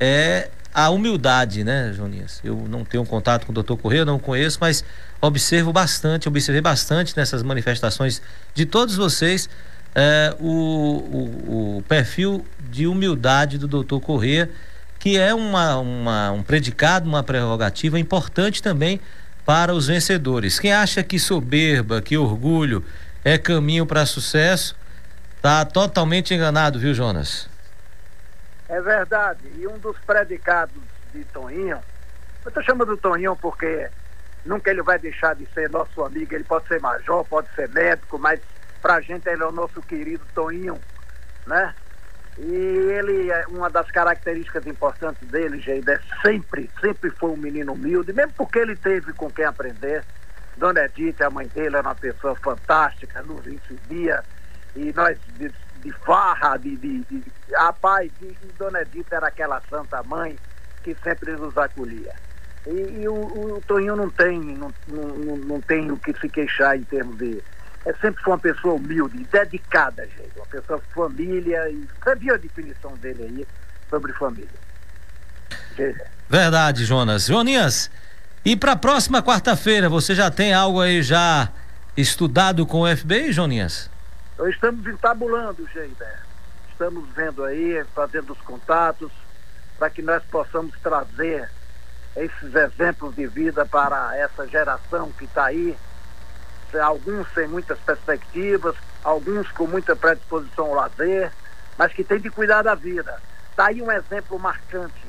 é a humildade, né, Joninhas? Eu não tenho contato com o doutor Correia, não conheço, mas observo bastante, observei bastante nessas manifestações de todos vocês é, o, o, o, perfil de humildade do doutor Corrêa, que é uma, uma, um predicado, uma prerrogativa importante também para os vencedores. Quem acha que soberba, que orgulho é caminho para sucesso, está totalmente enganado, viu, Jonas? É verdade. E um dos predicados de Toninho, eu estou chamando Toninho porque Nunca ele vai deixar de ser nosso amigo. Ele pode ser major, pode ser médico, mas pra gente ele é o nosso querido Toninho, né? E ele, é uma das características importantes dele, Geida, é sempre, sempre foi um menino humilde, mesmo porque ele teve com quem aprender. Dona Edith, a mãe dele, era uma pessoa fantástica, nos recebia, e nós de, de farra, de, de, de rapaz, e Dona Edith era aquela santa mãe que sempre nos acolhia. E, e o, o, Toninho não tem, não, não, não tem o que se queixar em termos de. É sempre foi uma pessoa humilde, dedicada, gente. Uma pessoa família. E viu a definição dele aí sobre família. Verdade, Jonas. Joninhas, e para a próxima quarta-feira, você já tem algo aí já estudado com o FBI, Joninhas? Nós estamos entabulando, Geider. Estamos vendo aí, fazendo os contatos, para que nós possamos trazer esses exemplos de vida para essa geração que está aí, alguns sem muitas perspectivas, alguns com muita predisposição ao lazer, mas que tem de cuidar da vida. Está aí um exemplo marcante,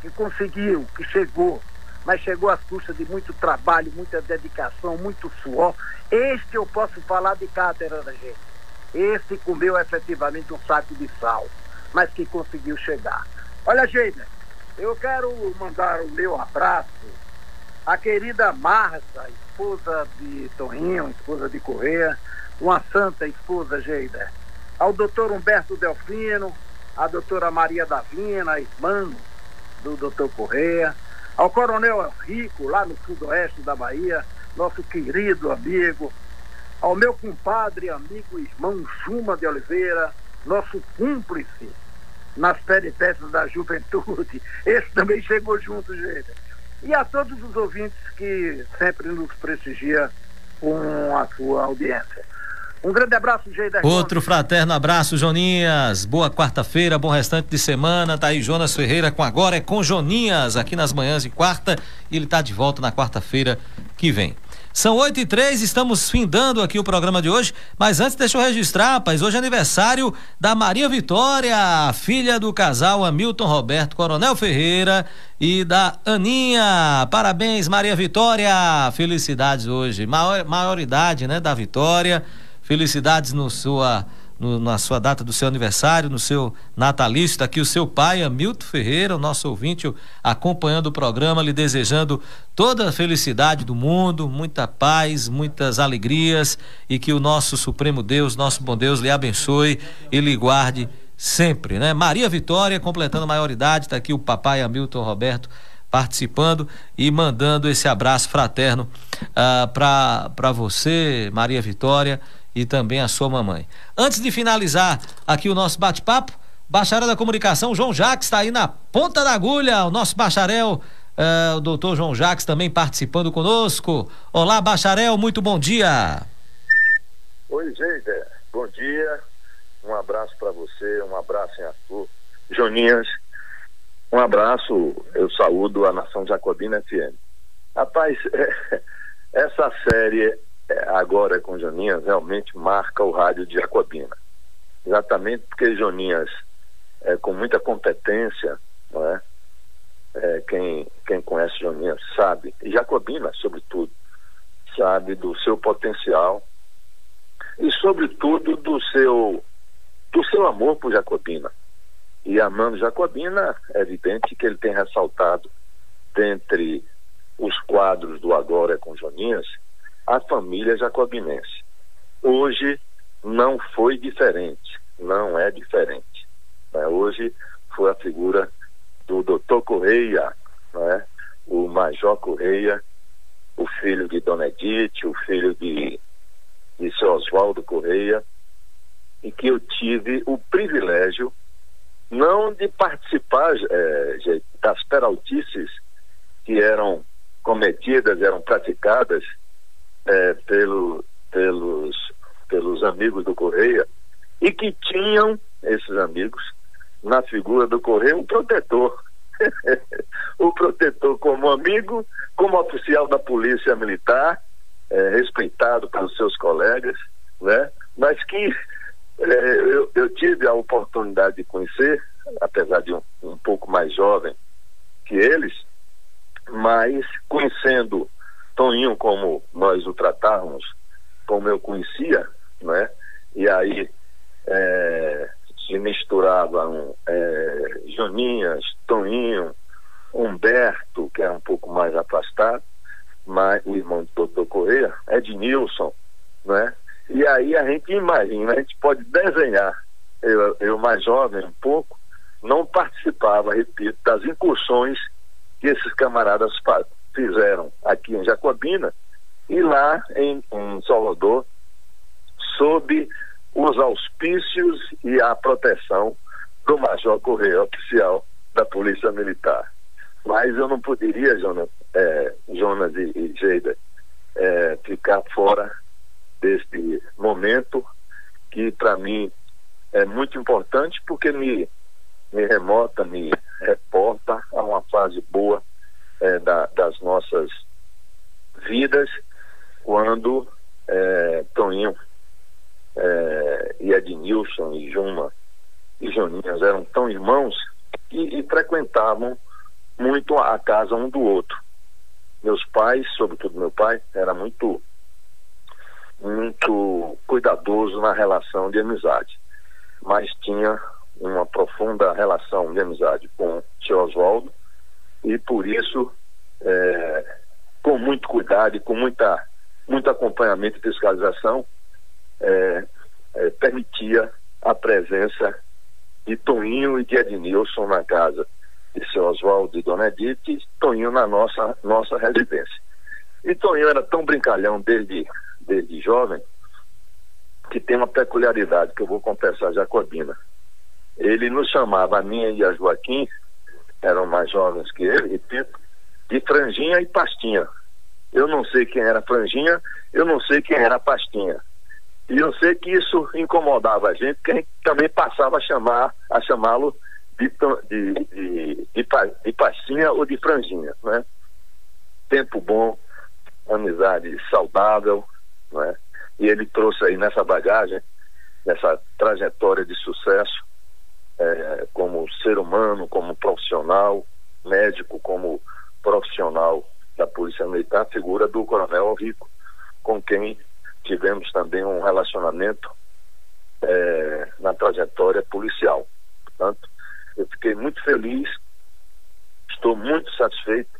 que conseguiu, que chegou, mas chegou às custas de muito trabalho, muita dedicação, muito suor. Este eu posso falar de cátedra da gente. Esse comeu efetivamente um saco de sal, mas que conseguiu chegar. Olha, gente, eu quero mandar o meu abraço à querida Marta, esposa de Toninho, esposa de Correia, uma santa esposa Geida. Ao doutor Humberto Delfino, à doutora Maria Davina, irmã do doutor Correia, ao coronel Rico, lá no sudoeste da Bahia, nosso querido amigo, ao meu compadre, amigo, irmão Juma de Oliveira, nosso cúmplice, nas peripécias da juventude. Esse também chegou junto, gente. E a todos os ouvintes que sempre nos prestigia com a sua audiência. Um grande abraço, Geider. Outro fraterno abraço, Joninhas. Boa quarta-feira, bom restante de semana. Tá aí Jonas Ferreira com Agora é com Joninhas, aqui nas manhãs de quarta. E ele tá de volta na quarta-feira que vem. São oito e três, estamos findando aqui o programa de hoje, mas antes deixa eu registrar, rapaz, hoje é aniversário da Maria Vitória, filha do casal Hamilton Roberto Coronel Ferreira e da Aninha. Parabéns, Maria Vitória, felicidades hoje, maior, maioridade, né, da Vitória, felicidades no sua no, na sua data do seu aniversário, no seu natalício. Está aqui o seu pai, Hamilton Ferreira, o nosso ouvinte, acompanhando o programa, lhe desejando toda a felicidade do mundo, muita paz, muitas alegrias e que o nosso Supremo Deus, nosso bom Deus, lhe abençoe e lhe guarde sempre, né? Maria Vitória, completando a maioridade, está aqui o papai Hamilton Roberto participando e mandando esse abraço fraterno uh, ah, para você, Maria Vitória e também a sua mamãe. Antes de finalizar aqui o nosso bate-papo, bacharel da comunicação João Jacques está aí na ponta da agulha, o nosso bacharel, uh, o doutor João Jacques também participando conosco. Olá, bacharel, muito bom dia. Oi, gente, bom dia, um abraço para você, um abraço em Arthur. Joninhas, um abraço, eu saúdo a Nação Jacobina FM. Rapaz, essa série agora com Joninhas realmente marca o rádio de Jacobina. Exatamente porque Joninhas, é, com muita competência, não é? é? quem, quem conhece Joninhas sabe, e Jacobina, sobretudo, sabe do seu potencial e, sobretudo, do seu, do seu amor por Jacobina. E amando Jacobina, é evidente que ele tem ressaltado, dentre os quadros do Agora com Joninhas, a família jacobinense. Hoje não foi diferente, não é diferente. Né? Hoje foi a figura do doutor Correia, né? o Major Correia, o filho de Dona Edith, o filho de, de seu Oswaldo Correia, e que eu tive o privilégio não de participar é, das peraltices que eram cometidas, eram praticadas é, pelo, pelos, pelos amigos do Correia e que tinham, esses amigos, na figura do Correia, um protetor. o protetor como amigo, como oficial da polícia militar, é, respeitado pelos seus colegas, né? mas que é, eu, eu, tive a oportunidade de conhecer, apesar de um, um pouco mais jovem que eles, mas conhecendo Toninho, como nós o tratávamos, como eu conhecia, né? E aí é, se misturavam é, Joninhas, Toninho, Humberto, que é um pouco mais afastado, mas o irmão do doutor Correia, Ednilson, né? E aí a gente imagina, a gente pode desenhar. Eu, eu mais jovem um pouco, não participava, repito, das incursões que esses camaradas fizeram aqui em Jacobina e lá em, em Salvador, sob os auspícios e a proteção do Major Correia, oficial da Polícia Militar. Mas eu não poderia, Jonas, é, Jonas e, e Geida, é, ficar fora deste momento que para mim é muito importante porque me, me remota, me reporta a uma fase boa é, da, das nossas vidas quando é, Toninho é, e Ednilson e Juma e Joninhas eram tão irmãos e, e frequentavam muito a casa um do outro. Meus pais, sobretudo meu pai, era muito muito cuidadoso na relação de amizade, mas tinha uma profunda relação de amizade com o tio Oswaldo e por isso, é, com muito cuidado e com muita, muito acompanhamento e fiscalização, é, é, permitia a presença de Toninho e de Ednilson na casa de seu Oswaldo e Dona Edith e Toninho na nossa, nossa residência. E Toninho era tão brincalhão desde, desde jovem que tem uma peculiaridade que eu vou confessar Jacobina. Ele nos chamava, a minha e a Joaquim, eram mais jovens que ele, repito, de franjinha e pastinha. Eu não sei quem era franjinha, eu não sei quem era pastinha. E eu sei que isso incomodava a gente, porque a gente também passava a chamar, a chamá-lo de, de, de, de, de pastinha ou de franjinha, né? Tempo bom, amizade saudável, né? E ele trouxe aí nessa bagagem, nessa trajetória de sucesso, é, como ser humano, como profissional, médico, como profissional da Polícia Militar, a figura do Coronel Rico, com quem tivemos também um relacionamento é, na trajetória policial. Portanto, eu fiquei muito feliz, estou muito satisfeito.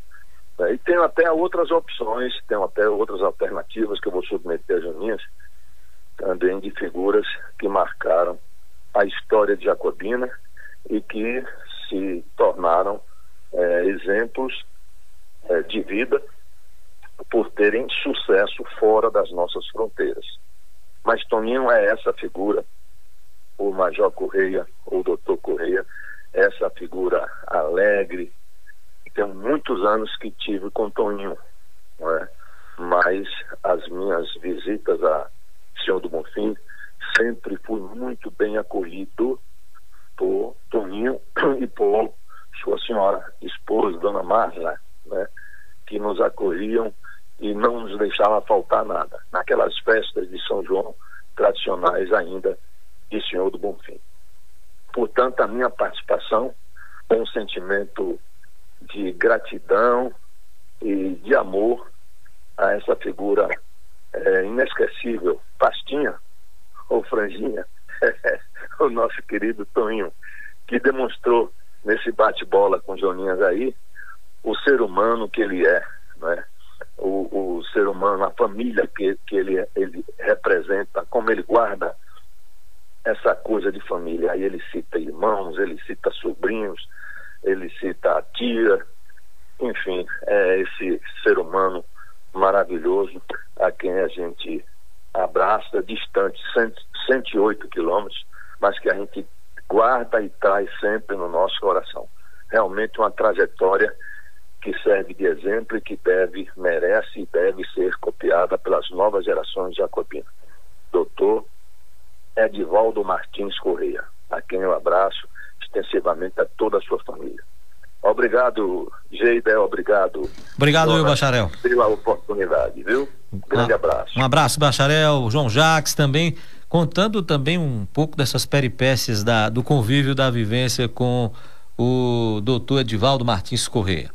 Né? E tenho até outras opções, tenho até outras alternativas que eu vou submeter às Juninhas, também de figuras que marcaram a história de Jacobina e que se tornaram é, exemplos é, de vida por terem sucesso fora das nossas fronteiras. Mas Toninho é essa figura, o Major Correia, o Doutor Correia, essa figura alegre. Tem muitos anos que tive com Toninho, é? mas as minhas visitas a Senhor do Bonfim sempre fui muito bem acolhido por Toninho e por sua senhora esposa, Dona Marla, né? que nos acolhiam e não nos deixava faltar nada. Naquelas festas de São João tradicionais ainda de Senhor do Bonfim. Portanto, a minha participação com um sentimento de gratidão e de amor a essa figura é, inesquecível, Pastinha ou Franjinha, o nosso querido Toninho, que demonstrou nesse bate-bola com Joninhas aí o ser humano que ele é, né? o, o ser humano, a família que, que ele, ele representa, como ele guarda essa coisa de família. Aí ele cita irmãos, ele cita sobrinhos, ele cita a tia, enfim, é esse ser humano maravilhoso a quem a gente abraça, distante, 108 quilômetros, mas que a gente guarda e traz sempre no nosso coração. Realmente uma trajetória que serve de exemplo e que deve, merece e deve ser copiada pelas novas gerações de jacobinas. Doutor Edivaldo Martins Correia, a quem eu abraço extensivamente a toda a sua família. Obrigado, Geida, obrigado. Obrigado, Will Bacharel. Pela oportunidade, viu? Um grande abraço. Um abraço, Bacharel, João Jacques também, contando também um pouco dessas peripécias da, do convívio, da vivência com o doutor Edivaldo Martins Correia.